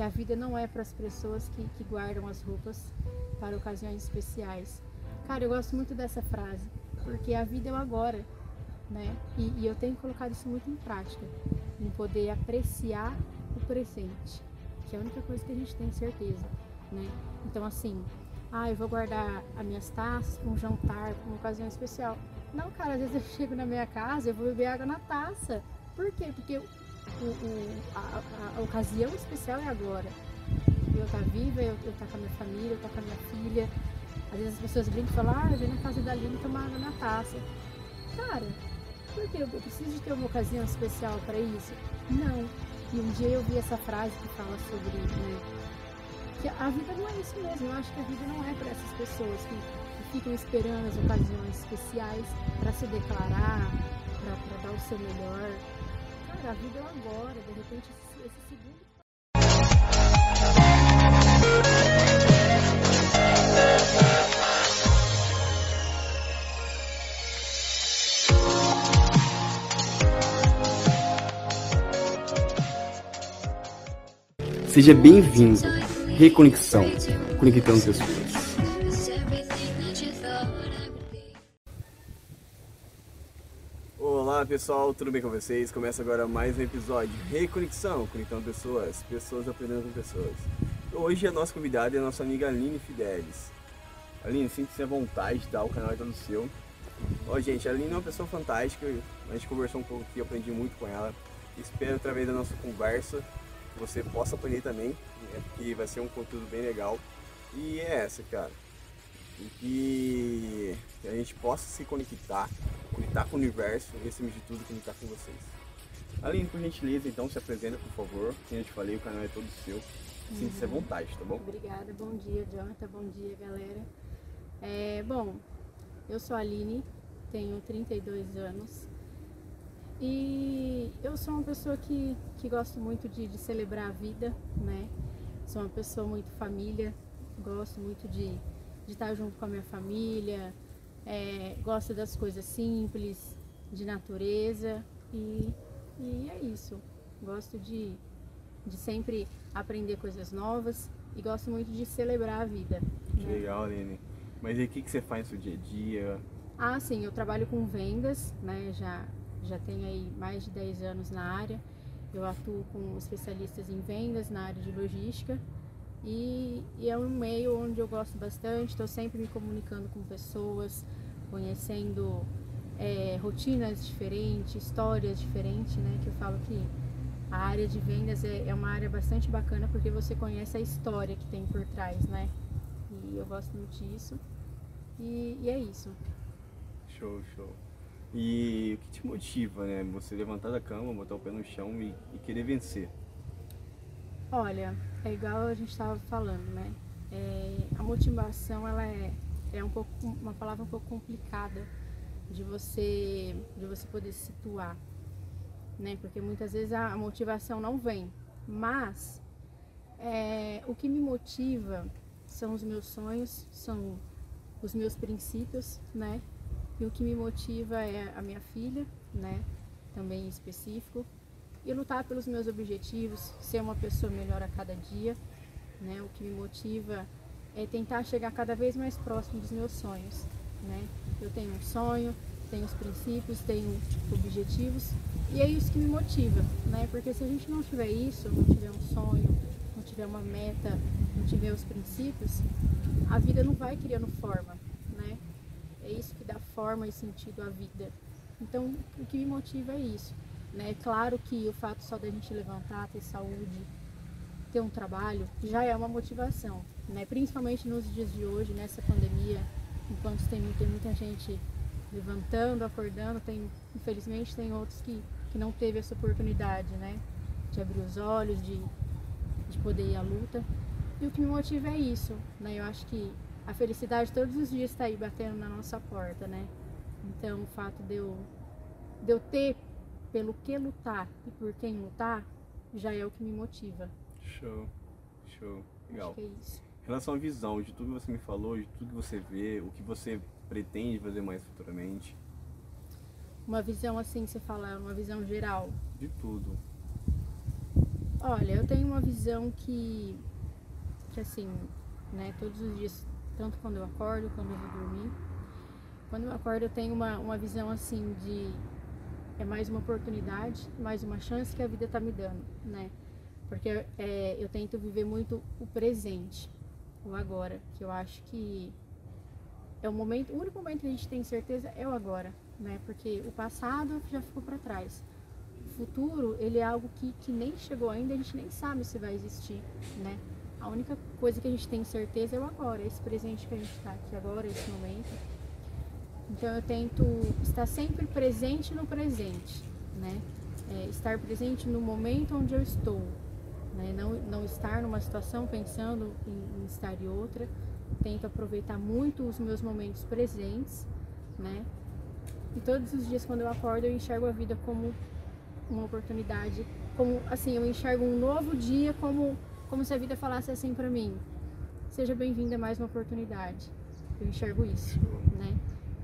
que a vida não é para as pessoas que, que guardam as roupas para ocasiões especiais. Cara, eu gosto muito dessa frase, porque a vida é o agora, né? E, e eu tenho colocado isso muito em prática, em poder apreciar o presente, que é a única coisa que a gente tem certeza, né? Então, assim, ah, eu vou guardar as minhas taças para um jantar, para uma ocasião especial. Não, cara, às vezes eu chego na minha casa, eu vou beber água na taça. Por quê? Porque o, o, a, a, a, ocasião especial é agora. Eu estar tá viva, eu estar tá com a minha família, eu estar tá com a minha filha. Às vezes as pessoas brincam e falam, ah, eu venho na casa da Lina tomar água na taça. Cara, por quê? Eu preciso de ter uma ocasião especial para isso? Não. E um dia eu vi essa frase que fala sobre né, que a vida não é isso mesmo. Eu acho que a vida não é para essas pessoas que, que, ficam esperando as ocasiões especiais para se declarar, para dar o seu melhor. A vida é agora, de repente esse, esse segundo. Seja bem-vindo Reconexão, conectando pessoas. Pessoal, tudo bem com vocês? Começa agora mais um episódio Reconexão, conectando pessoas, pessoas aprendendo com pessoas. Hoje a nossa convidada é a nossa amiga Aline Fidelis. Aline, sinta-se à vontade, tá? O canal é todo seu. Ó, gente, a Aline é uma pessoa fantástica, a gente conversou um pouco aqui, aprendi muito com ela. Espero, através da nossa conversa, você possa aprender também né? Porque vai ser um conteúdo bem legal. E é essa, cara. E que a gente possa se conectar, conectar com o universo e, acima de tudo, conectar com vocês. Aline, por gentileza, então se apresenta, por favor. Como eu te falei, o canal é todo seu. Sinta-se à uhum. vontade, tá bom? Obrigada, bom dia, Jonathan, bom dia, galera. É, bom, eu sou a Aline, tenho 32 anos e eu sou uma pessoa que, que gosto muito de, de celebrar a vida, né? Sou uma pessoa muito família, gosto muito de, de estar junto com a minha família, é, gosto das coisas simples, de natureza e, e é isso. Gosto de, de sempre aprender coisas novas e gosto muito de celebrar a vida. Que né? legal, Aline. Mas e o que, que você faz no seu dia a dia? Ah, sim, eu trabalho com vendas, né? Já, já tenho aí mais de 10 anos na área. Eu atuo com especialistas em vendas na área de logística e, e é um meio onde eu gosto bastante, estou sempre me comunicando com pessoas, conhecendo é, rotinas diferentes, histórias diferentes, né? Que eu falo que a área de vendas é, é, uma área bastante bacana porque você conhece a história que tem por trás, né? E eu gosto muito disso. E, e é isso. Show, show. E o que te motiva, né? Você levantar da cama, botar o pé no chão e, e querer vencer? Olha, é igual a gente estava falando, né? É, a motivação, ela é, é um pouco, uma palavra um pouco complicada de você, de você poder situar, né? Porque muitas vezes a, a motivação não vem, mas é, o que me motiva são os meus sonhos, são os meus princípios, né? E o que me motiva é a minha filha, né? Também em específico. E lutar pelos meus objetivos, ser uma pessoa melhor a cada dia, né? O que me motiva é tentar chegar cada vez mais próximo dos meus sonhos, né? Eu tenho um sonho, tenho os princípios, tenho objetivos e é isso que me motiva, né? Porque se a gente não tiver isso, não tiver um sonho, não tiver uma meta, não tiver os princípios, a vida não vai criando forma, é isso que dá forma e sentido à vida. Então, o que me motiva é isso. Né? Claro que o fato só da gente levantar, ter saúde, ter um trabalho, já é uma motivação. Né? Principalmente nos dias de hoje, nessa pandemia, enquanto tem, tem muita gente levantando, acordando, tem, infelizmente tem outros que, que não teve essa oportunidade, né? De abrir os olhos, de, de poder ir à luta. E o que me motiva é isso, né? Eu acho que a felicidade todos os dias está aí batendo na nossa porta, né? Então o fato de eu, de eu ter pelo que lutar e por quem lutar já é o que me motiva. Show, show, legal. Acho que é isso. Em relação à visão, de tudo que você me falou, de tudo que você vê, o que você pretende fazer mais futuramente? Uma visão assim, você fala, uma visão geral? De tudo. Olha, eu tenho uma visão que, que assim, né, todos os dias, tanto quando eu acordo, quando eu vou dormir, quando eu acordo eu tenho uma, uma visão assim de é mais uma oportunidade, mais uma chance que a vida está me dando, né? Porque é, eu tento viver muito o presente, o agora, que eu acho que é o momento, o único momento que a gente tem certeza é o agora, né? Porque o passado já ficou para trás. O futuro, ele é algo que, que nem chegou ainda, a gente nem sabe se vai existir, né? A única coisa que a gente tem certeza é o agora, esse presente que a gente está aqui agora, esse momento. Então eu tento estar sempre presente no presente, né? É, estar presente no momento onde eu estou, né? não, não estar numa situação pensando em, em estar em outra. Tento aproveitar muito os meus momentos presentes, né? E todos os dias quando eu acordo eu enxergo a vida como uma oportunidade, como assim, eu enxergo um novo dia como como se a vida falasse assim para mim: seja bem-vinda a mais uma oportunidade. Eu enxergo isso, né?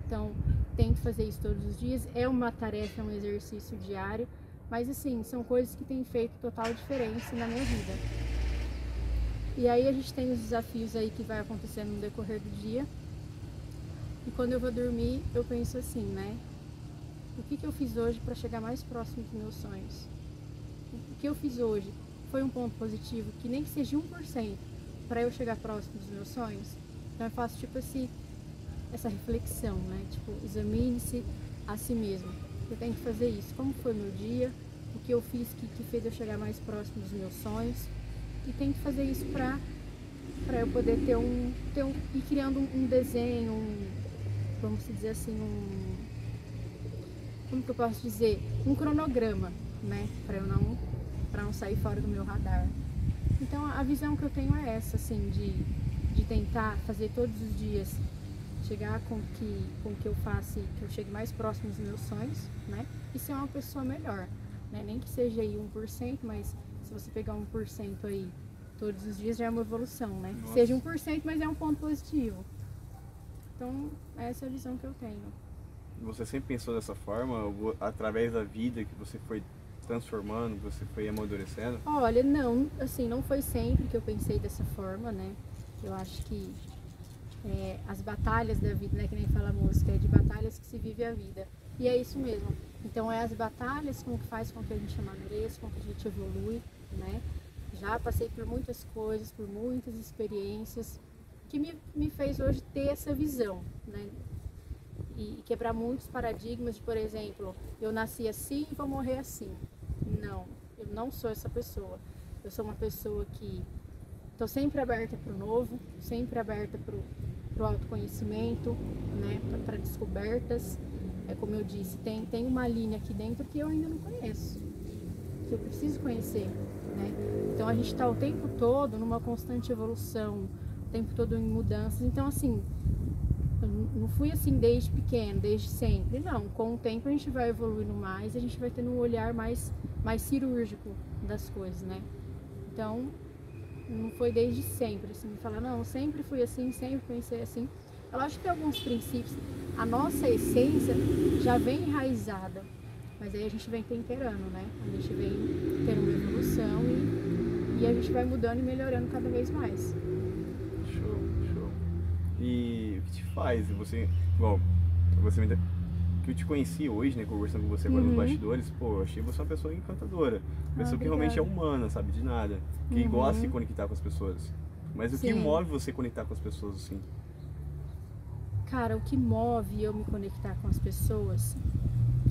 Então, tento fazer isso todos os dias. É uma tarefa, é um exercício diário, mas assim, são coisas que têm feito total diferença na minha vida. E aí a gente tem os desafios aí que vai acontecendo no decorrer do dia. E quando eu vou dormir, eu penso assim, né? O que, que eu fiz hoje para chegar mais próximo dos meus sonhos? O que eu fiz hoje foi um ponto positivo, que nem que seja 1% para eu chegar próximo dos meus sonhos? Então eu faço tipo assim, essa reflexão, né? Tipo, examine-se a si mesmo. Eu tenho que fazer isso. Como foi meu dia? O que eu fiz que, que fez eu chegar mais próximo dos meus sonhos? E tenho que fazer isso para para eu poder ter um, ter um ir criando um, um desenho, um, vamos dizer assim, um como que eu posso dizer, um cronograma, né, para eu não para não sair fora do meu radar. Então a visão que eu tenho é essa, assim, de, de tentar fazer todos os dias chegar com que, com que eu faça, que eu chegue mais próximo dos meus sonhos, né? E ser uma pessoa melhor, né? Nem que seja aí 1%, mas se você pegar 1% aí todos os dias já é uma evolução, né? Nossa. Seja 1%, mas é um ponto positivo. Então, essa é a visão que eu tenho. Você sempre pensou dessa forma, através da vida que você foi transformando, você foi amadurecendo? Olha, não, assim, não foi sempre que eu pensei dessa forma, né? Eu acho que é, as batalhas da vida, né? Que nem fala a música, é de batalhas que se vive a vida. E é isso mesmo. Então é as batalhas com que faz com que a gente amadureça, com que a gente evolui, né? Já passei por muitas coisas, por muitas experiências que me, me fez hoje ter essa visão, né? E quebrar muitos paradigmas de, por exemplo, eu nasci assim e vou morrer assim. Não, eu não sou essa pessoa. Eu sou uma pessoa que estou sempre aberta para o novo, sempre aberta para para o autoconhecimento, né, para descobertas. É como eu disse, tem, tem uma linha aqui dentro que eu ainda não conheço, que eu preciso conhecer. Né? Então a gente está o tempo todo numa constante evolução, o tempo todo em mudanças. Então, assim, não fui assim desde pequeno, desde sempre. Não, com o tempo a gente vai evoluindo mais, a gente vai tendo um olhar mais, mais cirúrgico das coisas, né? Então, não foi desde sempre, assim, falar, não, sempre fui assim, sempre pensei assim. Eu acho que tem alguns princípios, a nossa essência já vem enraizada, mas aí a gente vem temperando, né? A gente vem tendo uma evolução e, e a gente vai mudando e melhorando cada vez mais. Show, show. E o que te faz? Você, bom, você me que eu te conheci hoje, né, conversando com você agora uhum. nos bastidores, pô, eu achei você uma pessoa encantadora. Uma pessoa ah, que realmente é humana, sabe, de nada. Que uhum. gosta de conectar com as pessoas. Mas o Sim. que move você conectar com as pessoas, assim? Cara, o que move eu me conectar com as pessoas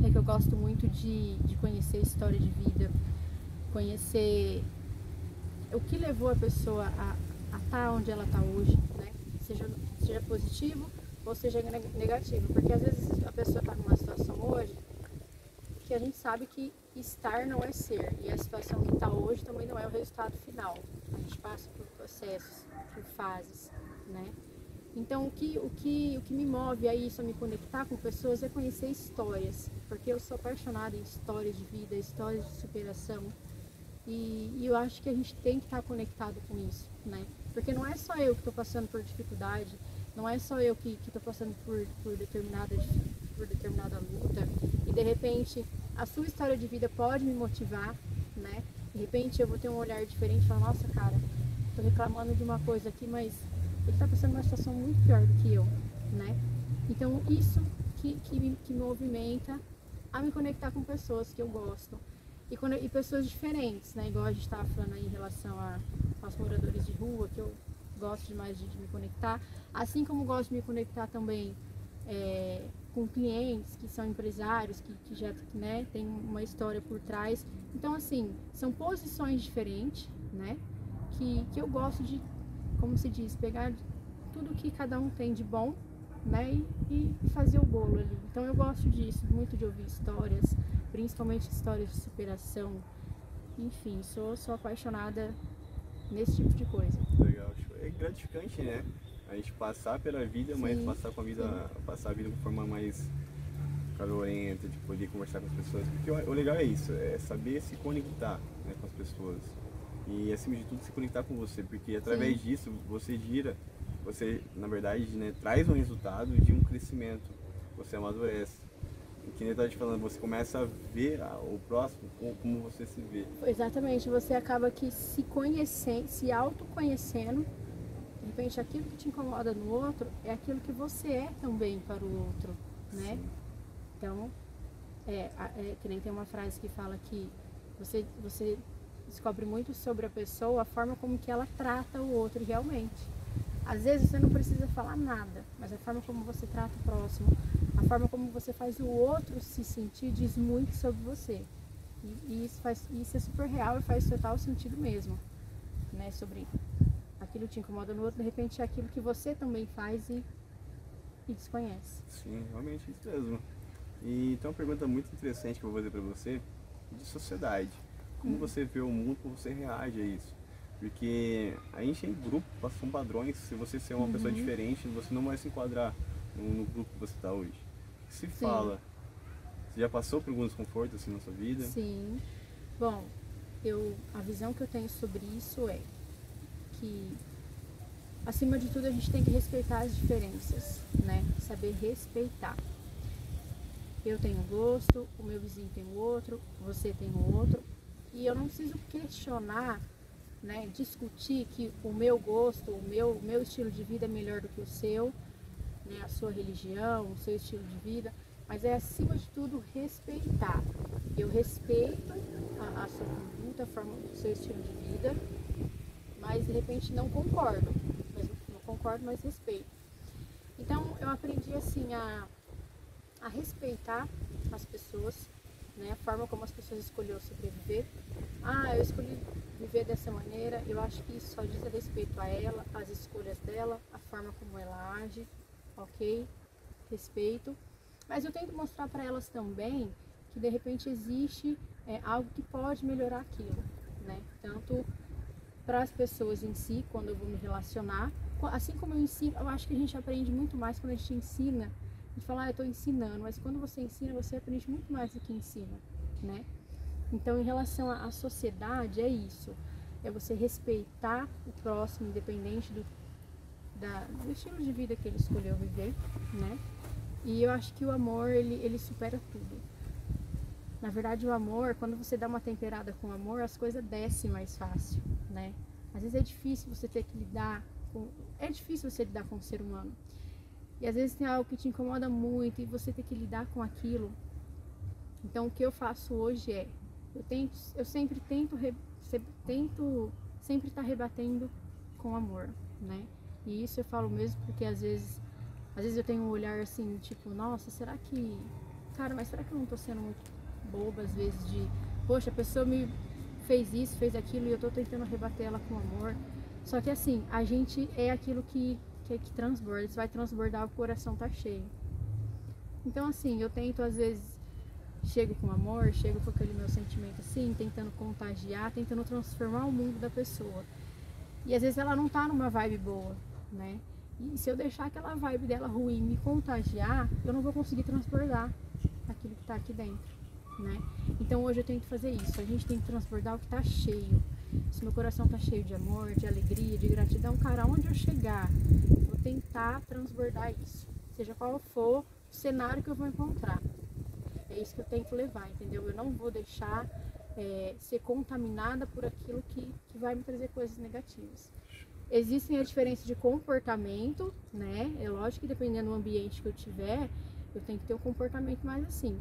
é que eu gosto muito de, de conhecer história de vida, conhecer o que levou a pessoa a estar tá onde ela está hoje, né? Seja, seja positivo ou seja negativo. Porque às vezes a pessoa está numa situação hoje que a gente sabe que estar não é ser. E a situação que está hoje também não é o resultado final. A gente passa por processos, por fases, né? Então o que, o que, o que me move a isso, a me conectar com pessoas, é conhecer histórias. Porque eu sou apaixonada em histórias de vida, histórias de superação. E, e eu acho que a gente tem que estar conectado com isso, né? Porque não é só eu que estou passando por dificuldade, não é só eu que estou passando por, por, determinada, por determinada luta e de repente a sua história de vida pode me motivar, né? De repente eu vou ter um olhar diferente e falar, nossa cara, tô reclamando de uma coisa aqui, mas ele tá passando uma situação muito pior do que eu, né? Então isso que, que, me, que me movimenta a me conectar com pessoas que eu gosto. E, quando, e pessoas diferentes, né? Igual a gente estava falando aí em relação a, aos moradores de rua, que eu gosto demais de, de me conectar. Assim como gosto de me conectar também é, com clientes que são empresários, que, que já né, tem uma história por trás. Então, assim, são posições diferentes, né? Que, que eu gosto de, como se diz, pegar tudo que cada um tem de bom, né? E, e fazer o bolo ali. Então, eu gosto disso, muito de ouvir histórias, principalmente histórias de superação. Enfim, sou, sou apaixonada nesse tipo de coisa. Legal, é gratificante, né? A gente passar pela vida, Sim. mas passar com a vida, Sim. passar a vida de forma mais calorenta, de poder conversar com as pessoas. Porque o, o legal é isso, é saber se conectar né, com as pessoas. E acima de tudo se conectar com você, porque através Sim. disso você gira, você na verdade né, traz um resultado de um crescimento, você amadurece. Que nem eu estava te falando, você começa a ver o próximo como você se vê. Exatamente, você acaba que se conhecendo, se autoconhecendo repente aquilo que te incomoda no outro é aquilo que você é também para o outro, né? Sim. Então, é, é, que nem tem uma frase que fala que você, você descobre muito sobre a pessoa, a forma como que ela trata o outro realmente. Às vezes você não precisa falar nada, mas a forma como você trata o próximo, a forma como você faz o outro se sentir diz muito sobre você. E, e isso, faz, isso é super real e faz total sentido mesmo, né? Sobre aquilo te incomoda no outro, de repente é aquilo que você também faz e, e desconhece. Sim, realmente isso mesmo. E tem uma pergunta muito interessante que eu vou fazer para você, de sociedade. Como hum. você vê o mundo, como você reage a isso? Porque a gente em grupo são padrões, se você ser uma uhum. pessoa diferente, você não vai se enquadrar no, no grupo que você está hoje. Se Sim. fala, você já passou por algum desconforto assim na sua vida? Sim. Bom, eu, a visão que eu tenho sobre isso é que acima de tudo a gente tem que respeitar as diferenças, né? Saber respeitar. Eu tenho gosto, o meu vizinho tem outro, você tem um outro, e eu não preciso questionar, né, discutir que o meu gosto, o meu, o meu estilo de vida é melhor do que o seu, né, a sua religião, o seu estilo de vida, mas é acima de tudo respeitar. Eu respeito a, a sua conduta, a forma do seu estilo de vida, mas de repente não concordo. Mas não concordo, mas respeito. Então eu aprendi assim a, a respeitar as pessoas, né? A forma como as pessoas escolheram sobreviver. Ah, eu escolhi viver dessa maneira, eu acho que isso só diz a respeito a ela, as escolhas dela, a forma como ela age, ok? Respeito. Mas eu tento mostrar para elas também que de repente existe é, algo que pode melhorar aquilo, né? Tanto para as pessoas em si, quando eu vou me relacionar. Assim como eu ensino, eu acho que a gente aprende muito mais quando a gente ensina. A gente fala, ah, eu estou ensinando, mas quando você ensina, você aprende muito mais do que ensina, né? Então, em relação à sociedade, é isso. É você respeitar o próximo, independente do, da, do estilo de vida que ele escolheu viver, né? E eu acho que o amor, ele, ele supera tudo. Na verdade, o amor, quando você dá uma temperada com amor, as coisas descem mais fácil, né? Às vezes é difícil você ter que lidar com. É difícil você lidar com o ser humano. E às vezes tem algo que te incomoda muito e você tem que lidar com aquilo. Então, o que eu faço hoje é. Eu, tento, eu sempre tento, tento sempre estar tá rebatendo com amor, né? E isso eu falo mesmo porque às vezes, às vezes eu tenho um olhar assim, tipo, nossa, será que, cara, mas será que eu não tô sendo muito boba, às vezes, de, poxa, a pessoa me fez isso, fez aquilo e eu tô tentando rebater ela com amor. Só que assim, a gente é aquilo que, que, que transborda, você vai transbordar, o coração tá cheio. Então assim, eu tento às vezes, chego com amor, chego com aquele meu sentimento assim, tentando contagiar, tentando transformar o mundo da pessoa. E às vezes ela não tá numa vibe boa, né? E se eu deixar aquela vibe dela ruim me contagiar, eu não vou conseguir transbordar aquilo que está aqui dentro né? Então hoje eu tento fazer isso. A gente tem que transbordar o que está cheio. Se meu coração está cheio de amor, de alegria, de gratidão, cara, onde eu chegar, vou tentar transbordar isso. Seja qual for o cenário que eu vou encontrar. É isso que eu tenho que levar, entendeu? Eu não vou deixar é, ser contaminada por aquilo que, que vai me trazer coisas negativas. Existem as diferenças de comportamento, né? É lógico que dependendo do ambiente que eu tiver, eu tenho que ter um comportamento mais assim.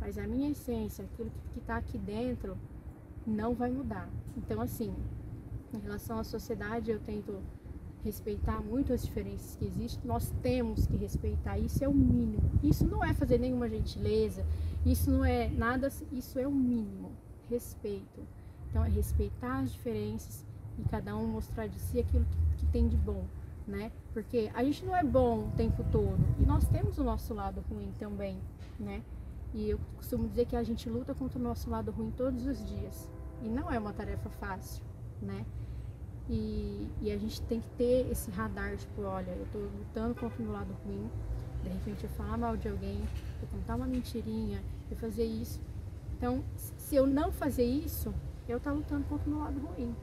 Mas a minha essência, aquilo que está aqui dentro, não vai mudar. Então, assim, em relação à sociedade, eu tento respeitar muito as diferenças que existem. Nós temos que respeitar, isso é o mínimo. Isso não é fazer nenhuma gentileza, isso não é nada, isso é o mínimo. Respeito. Então, é respeitar as diferenças e cada um mostrar de si aquilo que, que tem de bom, né? Porque a gente não é bom o tempo todo e nós temos o nosso lado ruim também, né? E eu costumo dizer que a gente luta contra o nosso lado ruim todos os dias e não é uma tarefa fácil, né? E, e, a gente tem que ter esse radar, tipo, olha, eu tô lutando contra o meu lado ruim, de repente eu falar mal de alguém, eu contar uma mentirinha, eu fazer isso. Então, se eu não fazer isso, eu tá lutando contra o meu lado ruim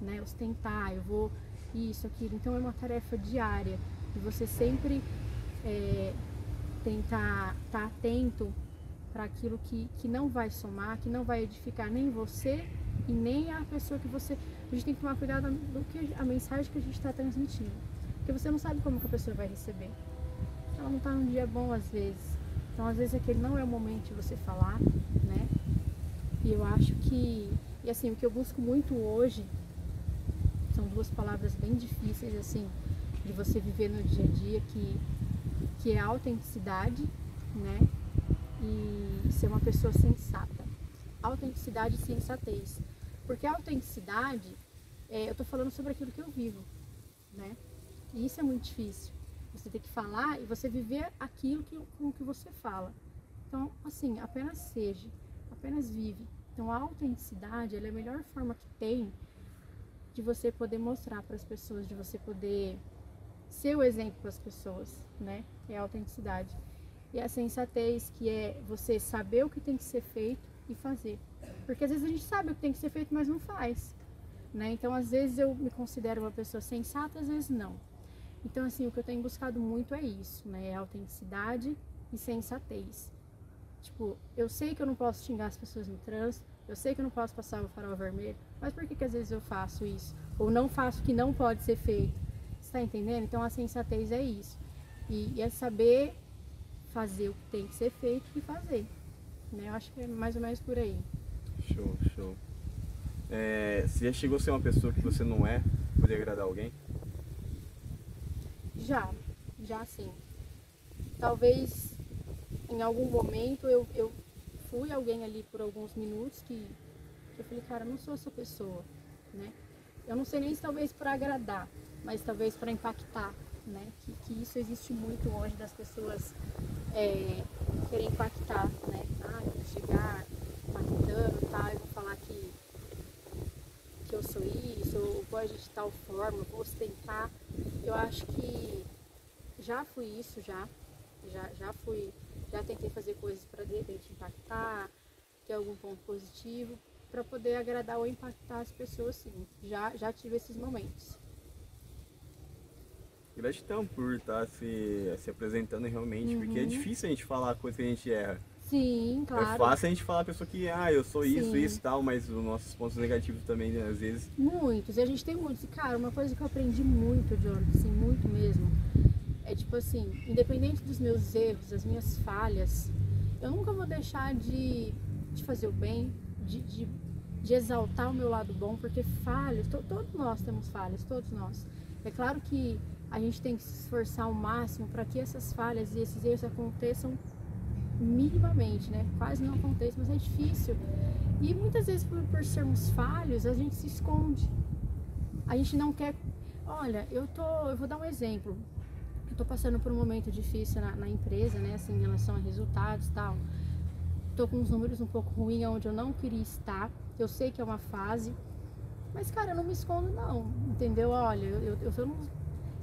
né? Ostentar, eu vou isso, aquilo. Então é uma tarefa diária e você sempre é, tentar estar tá atento para aquilo que, que não vai somar, que não vai edificar nem você e nem a pessoa que você. A gente tem que tomar cuidado do que a mensagem que a gente está transmitindo, porque você não sabe como que a pessoa vai receber. Ela não está num dia bom às vezes. Então às vezes aquele não é o momento de você falar, né? E eu acho que, e assim, o que eu busco muito hoje são duas palavras bem difíceis assim de você viver no dia a dia que que é a autenticidade, né? E ser uma pessoa sensata. Autenticidade e sensatez. Porque a autenticidade, é, eu estou falando sobre aquilo que eu vivo, né? E isso é muito difícil. Você tem que falar e você viver aquilo que, com que você fala. Então, assim, apenas seja, apenas vive. Então, a autenticidade é a melhor forma que tem de você poder mostrar para as pessoas, de você poder ser o exemplo para as pessoas, né? É a autenticidade. E a sensatez, que é você saber o que tem que ser feito e fazer. Porque às vezes a gente sabe o que tem que ser feito, mas não faz. Né? Então, às vezes eu me considero uma pessoa sensata, às vezes não. Então, assim, o que eu tenho buscado muito é isso, né? É autenticidade e sensatez. Tipo, eu sei que eu não posso xingar as pessoas no trânsito, eu sei que eu não posso passar o farol vermelho, mas por que, que às vezes eu faço isso? Ou não faço o que não pode ser feito? Você está entendendo? Então a sensatez é isso. E, e, é saber fazer o que tem que ser feito e fazer. Né? Eu acho que é mais ou menos por aí. Show, show. É, você já chegou a ser uma pessoa que você não é, poder agradar alguém? Já, já sim. Talvez em algum momento eu, eu fui alguém ali por alguns minutos que, que eu falei, cara, eu não sou essa pessoa, né? Eu não sei nem se talvez para agradar, mas talvez para impactar, né? Que, que, isso existe muito hoje das pessoas é, querer impactar, né? Ah, eu vou chegar impactando, tá? Eu vou falar que, que eu sou isso, ou vou agir de tal forma, vou ostentar. Eu acho que já fui isso, já. Já, já fui já tentei fazer coisas para de repente impactar, ter algum ponto positivo, para poder agradar ou impactar as pessoas, sim. Já, já tive esses momentos. Gratidão por estar tá se, se apresentando realmente, uhum. porque é difícil a gente falar a coisa que a gente erra. Sim, é claro. É fácil a gente falar a pessoa que, ah, eu sou isso, Sim. isso e tal, mas os nossos pontos negativos também, né, às vezes. Muitos, e a gente tem muitos. E, cara, uma coisa que eu aprendi muito, Jonathan, assim, muito mesmo, é tipo assim, independente dos meus erros, das minhas falhas, eu nunca vou deixar de, de fazer o bem, de, de, de exaltar o meu lado bom, porque falhas, to, todos nós temos falhas, todos nós. É claro que a gente tem que se esforçar ao máximo para que essas falhas e esses erros aconteçam minimamente, né? Quase não acontece, mas é difícil. E muitas vezes por, por sermos falhos, a gente se esconde. A gente não quer. Olha, eu tô. Eu vou dar um exemplo estou passando por um momento difícil na, na, empresa, né, assim, em relação a resultados tal. Estou com uns números um pouco ruins, onde eu não queria estar. Eu sei que é uma fase, mas, cara, eu não me escondo, não, entendeu? Olha, eu, eu, eu não,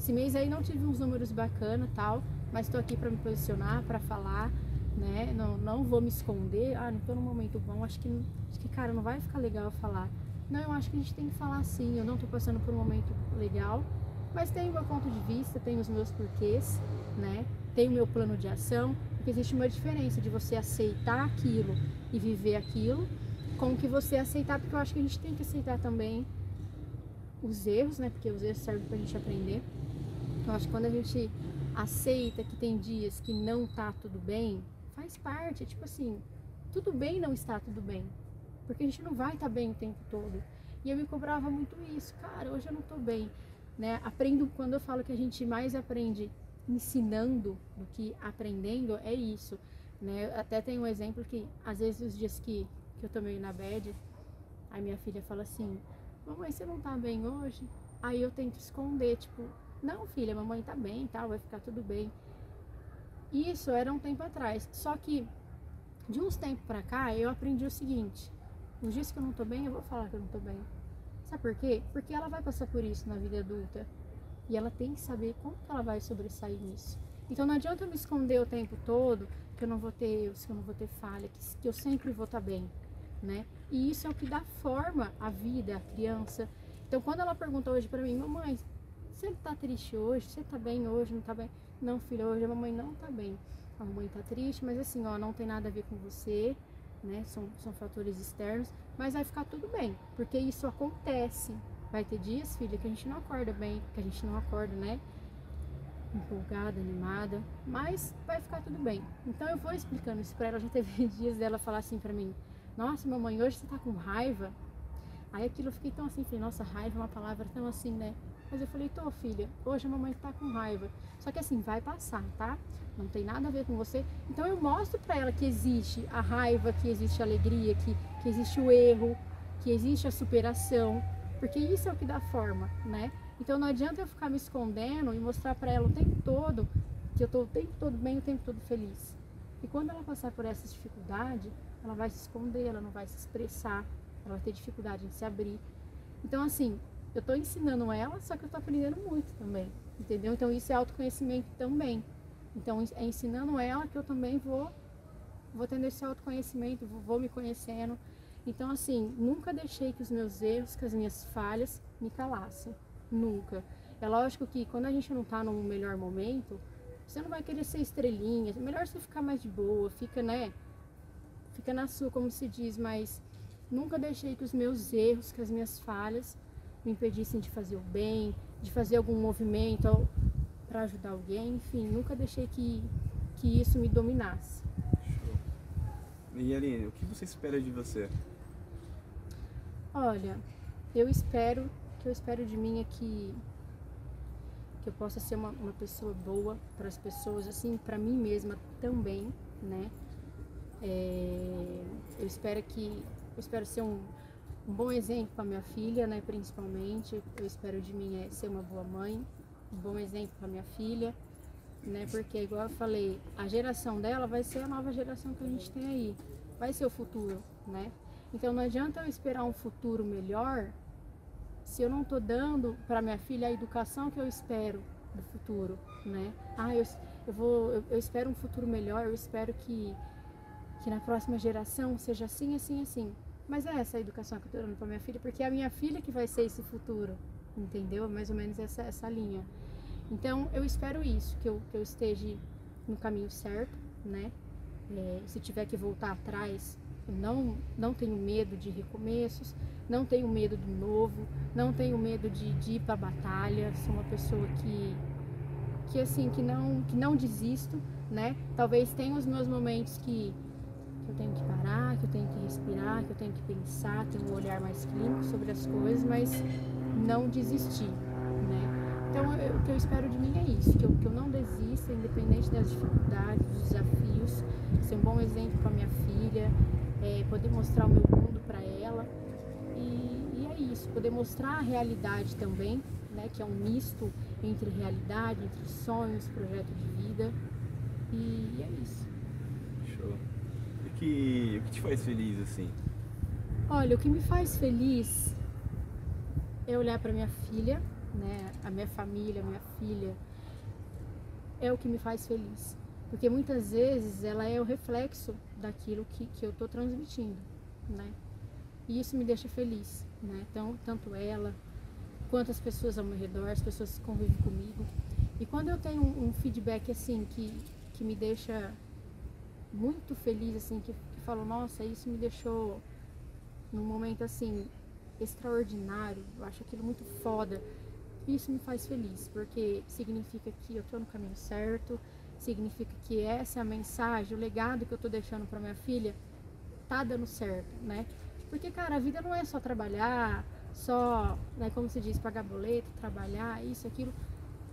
esse mês aí não tive uns números bacanas tal, mas estou aqui para me posicionar, para falar, né? Não, não vou me esconder. Ah, não estou num momento bom. Acho que, acho que, cara, não vai ficar legal falar. Não, eu acho que a gente tem que falar sim. Eu não estou passando por um momento legal, mas tenho o meu ponto de vista, tenho os meus porquês, né? Tenho o meu plano de ação, porque existe uma diferença de você aceitar aquilo e viver aquilo, com que você aceitar, porque eu acho que a gente tem que aceitar também os erros, né? Porque os erros servem pra gente aprender. Eu acho que quando a gente aceita que tem dias que não tá tudo bem, faz parte, tipo assim, tudo bem não estar tudo bem. Porque a gente não vai estar tá bem o tempo todo. E eu me cobrava muito isso, cara, hoje eu não tô bem, né? Aprendo quando eu falo que a gente mais aprende ensinando do que aprendendo, é isso, né? Até tem um exemplo que às vezes os dias que, que eu tô meio na bed, a minha filha fala assim: "Mamãe, você não tá bem hoje?" Aí eu tento esconder, tipo, "Não, filha, mamãe tá bem, tal, vai ficar tudo bem." Isso era um tempo atrás. Só que de uns tempos pra cá, eu aprendi o seguinte: os dias que eu não tô bem, eu vou falar que eu não tô bem. Sabe por quê? Porque ela vai passar por isso na vida adulta. E ela tem que saber como que ela vai sobressair nisso. Então não adianta eu me esconder o tempo todo que eu não vou ter erros, que eu não vou ter falha, que, que eu sempre vou estar tá bem, né? E isso é o que dá forma à vida, à criança. Então quando ela pergunta hoje para mim, mamãe, você tá triste hoje? Você tá bem hoje? Não tá bem? Não, filha, hoje a mamãe não tá bem. A mamãe tá triste, mas assim, ó, não tem nada a ver com você né? São, são fatores externos, mas vai ficar tudo bem, porque isso acontece. Vai ter dias, filha, que a gente não acorda bem, que a gente não acorda, né? Empolgada, animada, mas vai ficar tudo bem. Então eu vou explicando isso pra ela. Já teve dias dela falar assim pra mim: Nossa, mamãe, hoje você tá com raiva? Aí aquilo eu fiquei tão assim, falei: Nossa, raiva é uma palavra tão assim, né? Mas eu falei: Tô, filha, hoje a mamãe tá com raiva. Só que assim, vai passar, tá? não tem nada a ver com você. Então eu mostro para ela que existe a raiva, que existe a alegria, que, que existe o erro, que existe a superação, porque isso é o que dá forma, né? Então não adianta eu ficar me escondendo e mostrar para ela o tempo todo que eu estou o tempo todo bem, o tempo todo feliz. E quando ela passar por essa dificuldade, ela vai se esconder, ela não vai se expressar, ela vai ter dificuldade em se abrir. Então assim, eu estou ensinando ela, só que eu estou aprendendo muito também, entendeu? Então isso é autoconhecimento também. Então é ensinando ela que eu também vou vou tendo esse autoconhecimento, vou, me conhecendo. Então assim, nunca deixei que os meus erros, que as minhas falhas me calassem. Nunca. É lógico que quando a gente não está no melhor momento, você não vai querer ser estrelinha. Melhor você ficar mais de boa, fica, né? Fica na sua, como se diz, mas nunca deixei que os meus erros, que as minhas falhas me impedissem de fazer o bem, de fazer algum movimento, para ajudar alguém, enfim, nunca deixei que, que isso me dominasse. Show. E Aline, o que você espera de você? Olha, eu espero, o que eu espero de mim é que, que eu possa ser uma, uma pessoa boa para as pessoas, assim, para mim mesma também, né? É, eu espero que, eu espero ser um, um bom exemplo para minha filha, né, principalmente. Eu espero de mim é ser uma boa mãe, um bom exemplo para minha filha, né? Porque igual eu falei, a geração dela vai ser a nova geração que a gente tem aí, vai ser o futuro, né? Então não adianta eu esperar um futuro melhor se eu não estou dando para minha filha a educação que eu espero do futuro, né? Ah, eu, eu vou, eu, eu espero um futuro melhor, eu espero que que na próxima geração seja assim, assim, assim. Mas é essa a educação que eu estou dando para minha filha, porque é a minha filha que vai ser esse futuro, entendeu? Mais ou menos essa, essa linha. Então eu espero isso, que eu, que eu esteja no caminho certo, né? É, se tiver que voltar atrás, eu não, não tenho medo de recomeços, não tenho medo do novo, não tenho medo de, de ir para a batalha. Sou uma pessoa que, que assim, que não, que não desisto, né? Talvez tenha os meus momentos que, que eu tenho que parar, que eu tenho que respirar, que eu tenho que pensar, ter um olhar mais clínico sobre as coisas, mas não desistir, né? Então, eu, o que eu espero de mim é isso, que eu, que eu não desista, independente das dificuldades, dos desafios, ser um bom exemplo para minha filha, é, poder mostrar o meu mundo para ela. E, e, é isso, poder mostrar a realidade também, né, que é um misto entre realidade, entre sonhos, projeto de vida. E, e é isso. Que, o que te faz feliz assim? Olha, o que me faz feliz é olhar para minha filha né, a minha família, a minha filha, é o que me faz feliz. Porque muitas vezes ela é o reflexo daquilo que, que eu estou transmitindo, né? E isso me deixa feliz, né? Então, tanto ela, quanto as pessoas ao meu redor, as pessoas que convivem comigo. E quando eu tenho um, um feedback assim, que, que me deixa muito feliz, assim, que, que falo, nossa, isso me deixou num momento assim extraordinário, eu acho aquilo muito foda. Isso me faz feliz, porque significa que eu tô no caminho certo, significa que essa é a mensagem, o legado que eu tô deixando para minha filha tá dando certo, né? Porque, cara, a vida não é só trabalhar, só, né, como se diz, pagar boleto, trabalhar, isso, aquilo.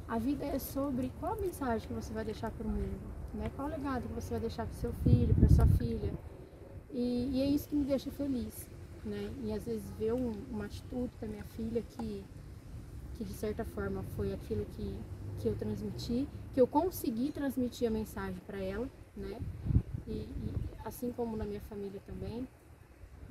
A vida é sobre qual a mensagem que você vai deixar para o mundo, né? Qual o legado que você vai deixar para seu filho, para sua filha. E, e, é isso que me deixa feliz, né? E às vezes ver um, uma atitude da minha filha que, que de certa forma foi aquilo que, que eu transmiti, que eu consegui transmitir a mensagem para ela, né? E, e, assim como na minha família também.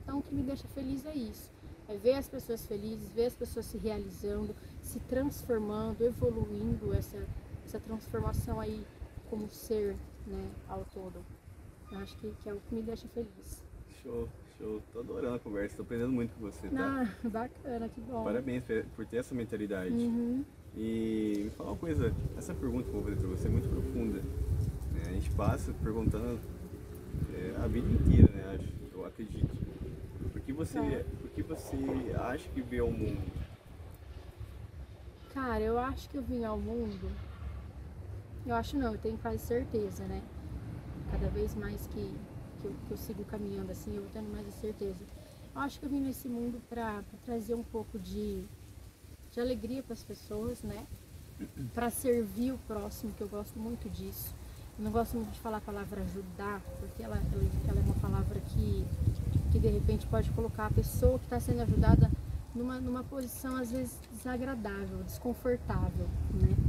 Então o que me deixa feliz é isso. É ver as pessoas felizes, ver as pessoas se realizando, se transformando, evoluindo essa, essa transformação aí como ser, né, ao todo. Eu acho que, que é o que me deixa feliz. Show, show. Tô adorando a conversa, tô aprendendo muito com você, tá? Ah, bacana, que bom. Parabéns por ter essa mentalidade. Uhum. E me fala uma coisa, essa pergunta que eu vou fazer pra você é muito profunda. Né? A gente passa perguntando é, a vida inteira, né? Acho, eu acredito. Por que você, é. por que você acha que vê o mundo? Cara, eu acho que eu vim ao mundo. Eu acho não, eu tenho quase certeza, né? Cada vez mais que, que, eu, que eu sigo caminhando assim, eu vou tendo mais a certeza. Eu acho que eu vim nesse mundo para trazer um pouco de, de alegria para as pessoas, né? Para servir o próximo, que eu gosto muito disso. Eu não gosto muito de falar a palavra ajudar, porque ela, ela é uma palavra que, que de repente pode colocar a pessoa que está sendo ajudada numa, numa posição às vezes desagradável, desconfortável, né?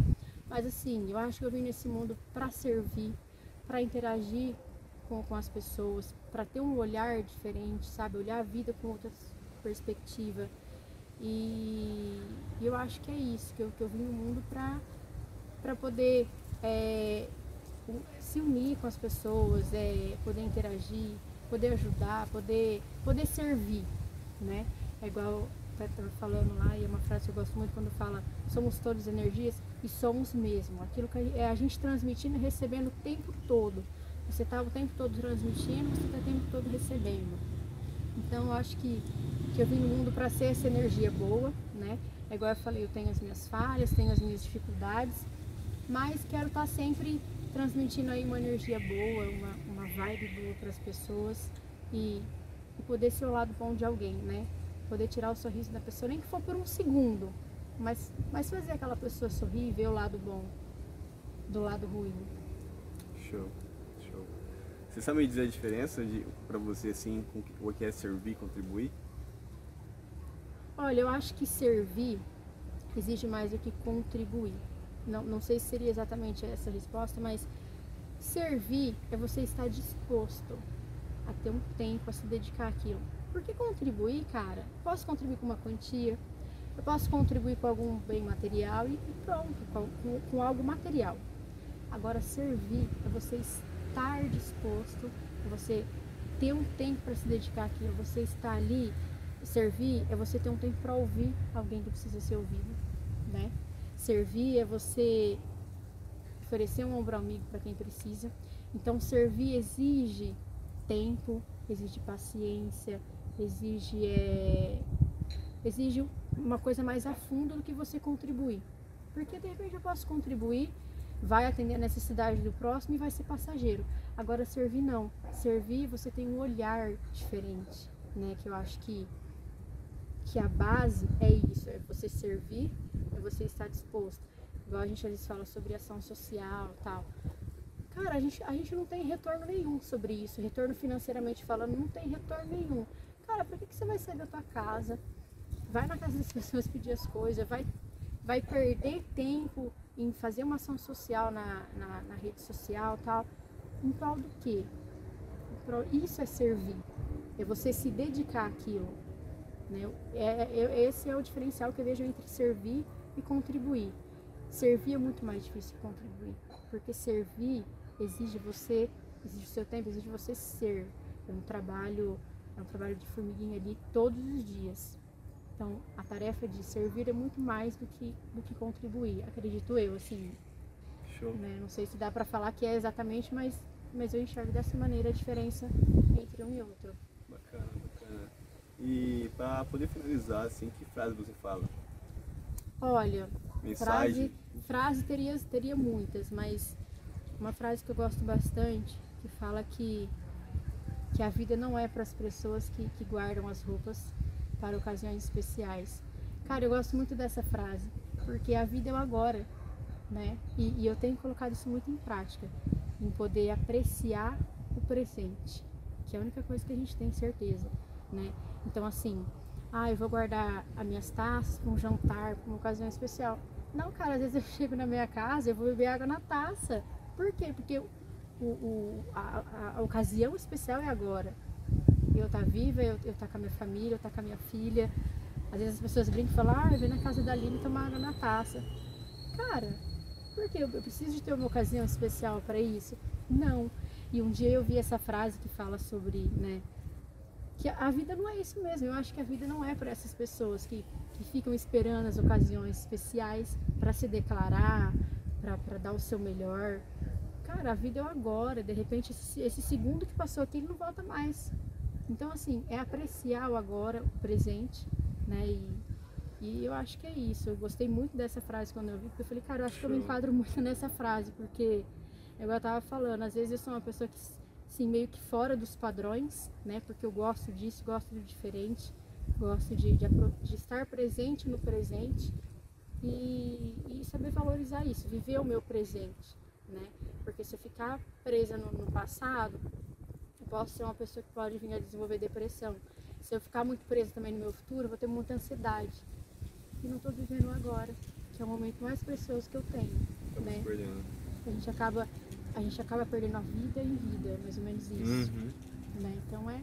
Mas assim, eu acho que eu vim nesse mundo para servir, para interagir com, com as pessoas, para ter um olhar diferente, sabe? Olhar a vida com outra perspectiva. E, eu acho que é isso, que eu, que eu vim no mundo para poder é, se unir com as pessoas, é, poder interagir, poder ajudar, poder, poder servir, né? É igual estava falando lá, e é uma frase que eu gosto muito quando fala somos todos energias e somos mesmo. Aquilo que é a gente transmitindo e recebendo o tempo todo. Você está o tempo todo transmitindo, você está o tempo todo recebendo. Então eu acho que, que eu vim no mundo para ser essa energia boa, né? É igual eu falei, eu tenho as minhas falhas, tenho as minhas dificuldades, mas quero estar tá sempre transmitindo aí uma energia boa, uma, uma vibe boa para as pessoas e, e, poder ser o lado bom de alguém, né? Poder tirar o sorriso da pessoa, nem que for por um segundo, mas, mas fazer aquela pessoa sorrir e ver o lado bom do lado ruim. Show, show. Você sabe me dizer a diferença de para você assim, com o que é servir, contribuir? Olha, eu acho que servir exige mais do que contribuir não, não sei se seria exatamente essa resposta, mas servir é você estar disposto a ter um tempo a se dedicar àquilo. Porque contribuir, cara, posso contribuir com uma quantia, eu posso contribuir com algum bem material e, pronto, com, com algo material. Agora, servir é você estar disposto, é você ter um tempo para se dedicar àquilo, você estar ali. Servir é você ter um tempo para ouvir alguém que precisa ser ouvido, né? Servir é você oferecer um ombro amigo para quem precisa. Então, servir exige tempo, exige paciência, exige, é, exige uma coisa mais a fundo do que você contribuir. Porque de repente eu posso contribuir, vai atender a necessidade do próximo e vai ser passageiro. Agora, servir não. Servir, você tem um olhar diferente, né? Que eu acho que, que a base é isso, é você servir é você estar disposto. Igual a gente às vezes fala sobre ação social tal. Cara, a gente, a gente não tem retorno nenhum sobre isso. Retorno financeiramente falando, não tem retorno nenhum. Cara, por que, que você vai sair da tua casa? Vai na casa das pessoas pedir as coisas, vai, vai perder tempo em fazer uma ação social na, na, na rede social tal. Em prol do quê? Isso é servir. É você se dedicar àquilo. Né? É, é, esse é o diferencial que eu vejo entre servir e contribuir. Servir é muito mais difícil que contribuir, porque servir exige você, exige o seu tempo, exige você ser. É um trabalho, é um trabalho de formiguinha ali todos os dias. Então, a tarefa de servir é muito mais do que, do que contribuir, acredito eu, assim. Show. Né? Não sei se dá para falar que é exatamente, mas, mas eu enxergo dessa maneira a diferença entre um e outro. Bacana, bacana. E para poder finalizar, assim, que frase você fala? Olha, Mensagem? frase, frase teria, teria muitas, mas uma frase que eu gosto bastante, que fala que, que a vida não é para as pessoas que, que guardam as roupas para ocasiões especiais. Cara, eu gosto muito dessa frase, porque a vida é o agora, né? E, e eu tenho colocado isso muito em prática, em poder apreciar o presente, que é a única coisa que a gente tem certeza, né? Então, assim, ah, eu vou guardar as minhas taças para um jantar, para uma ocasião especial. Não, cara, às vezes eu chego na minha casa, eu vou beber água na taça. Por quê? Porque o, o, a, a, a ocasião especial é agora. Eu tá viva, eu, eu tá com a minha família, eu tá com a minha filha. Às vezes as pessoas brincam e falam, ah, eu venho na casa da Aline tomar água na taça. Cara, por quê? Eu, eu preciso de ter uma ocasião especial para isso? Não. E um dia eu vi essa frase que fala sobre, né, que a vida não é isso mesmo. Eu acho que a vida não é para essas pessoas que, que ficam esperando as ocasiões especiais para se declarar, para dar o seu melhor. Cara, a vida é o agora. De repente, esse, esse segundo que passou aqui, ele não volta mais. Então, assim, é apreciar o agora, o presente, né? E, e eu acho que é isso. Eu gostei muito dessa frase quando eu vi, porque eu falei, cara, eu acho que eu me enquadro muito nessa frase, porque, eu tava falando, às vezes eu sou uma pessoa que assim, meio que fora dos padrões, né? Porque eu gosto disso, gosto do diferente, gosto de, de, de estar presente no presente e, e, saber valorizar isso, viver o meu presente, né? Porque se eu ficar presa no, no passado, posso ser uma pessoa que pode vir a desenvolver depressão. Se eu ficar muito presa também no meu futuro, eu vou ter muita ansiedade. E não estou vivendo agora, que é o momento mais precioso que eu tenho. Estamos né? perdendo. A gente acaba a gente acaba perdendo a vida em vida, mais ou menos isso. Uhum. Né? Então é.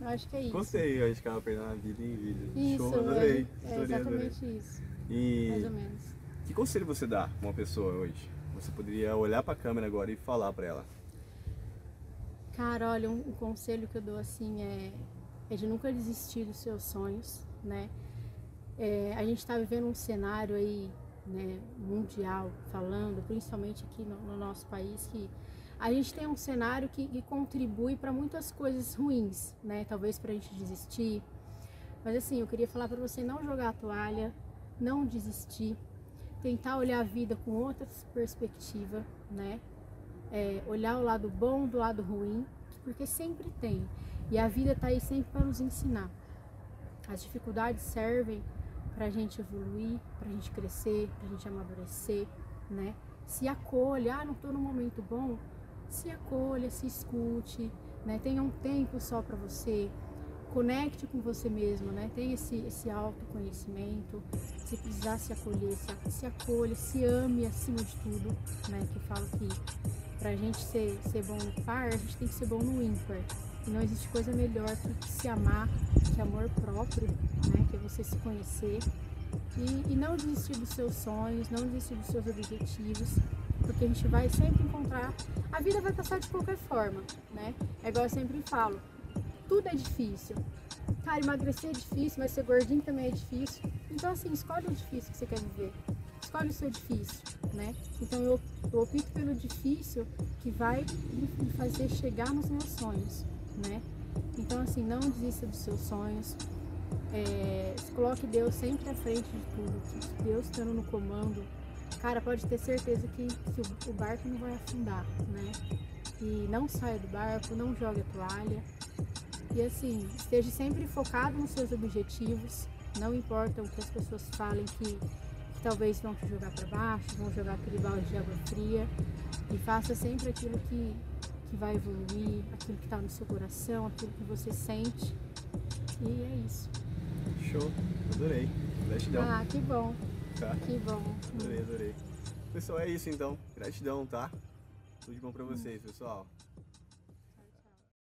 Eu acho que é isso. Gostei, a gente acaba perdendo a vida em vida. Isso, Show, adorei. é, é exatamente adorei. isso. E Mais ou menos. que conselho você dá pra uma pessoa hoje? Você poderia olhar pra câmera agora e falar pra ela. Cara, olha, um, um conselho que eu dou assim é, é de nunca desistir dos seus sonhos, né? É, a gente está vivendo um cenário aí né, mundial falando, principalmente aqui no, no, nosso país, que a gente tem um cenário que, que contribui para muitas coisas ruins, né? Talvez para a gente desistir. Mas assim, eu queria falar para você não jogar a toalha, não desistir, tentar olhar a vida com outra perspectiva, né? É, olhar o lado bom do lado ruim, porque sempre tem. E a vida está aí sempre para nos ensinar. As dificuldades servem para a gente evoluir, para a gente crescer, para a gente amadurecer, né? Se acolha, ah, não estou no momento bom, se acolha, se escute, né? Tenha um tempo só para você, conecte com você mesmo, né? Tenha esse, esse autoconhecimento, se precisar se acolher, se, se acolha, se ame acima de tudo, né? Que falo que para a gente ser, ser bom no par, a gente tem que ser bom no ímpar. E não existe coisa melhor que se amar, que amor próprio, né? Que é você se conhecer e, e não desistir dos seus sonhos, não desistir dos seus objetivos, porque a gente vai sempre encontrar. A vida vai passar de qualquer forma, né? É igual eu sempre falo, tudo é difícil. Cara, emagrecer é difícil, mas ser gordinho também é difícil. Então, assim, escolhe o difícil que você quer viver. Escolhe o seu difícil, né? Então, eu, eu opto pelo difícil que vai me fazer chegar nos meus sonhos né? Então, assim, não desista dos seus sonhos. É, coloque Deus sempre à frente de tudo. Deus estando no comando, cara, pode ter certeza que, que o, barco não vai afundar, né? E não saia do barco, não jogue a toalha. E assim, esteja sempre focado nos seus objetivos. Não importa o que as pessoas falem que, talvez vão te jogar para baixo, vão jogar aquele balde de água fria. E faça sempre aquilo que, que vai evoluir, aquilo que está no seu coração, aquilo que você sente. E é isso. Show, adorei. Gratidão. Ah, que bom. Tá? Que bom. Adorei, adorei. Pessoal, é isso então. Gratidão, tá? Tudo de bom pra vocês, pessoal.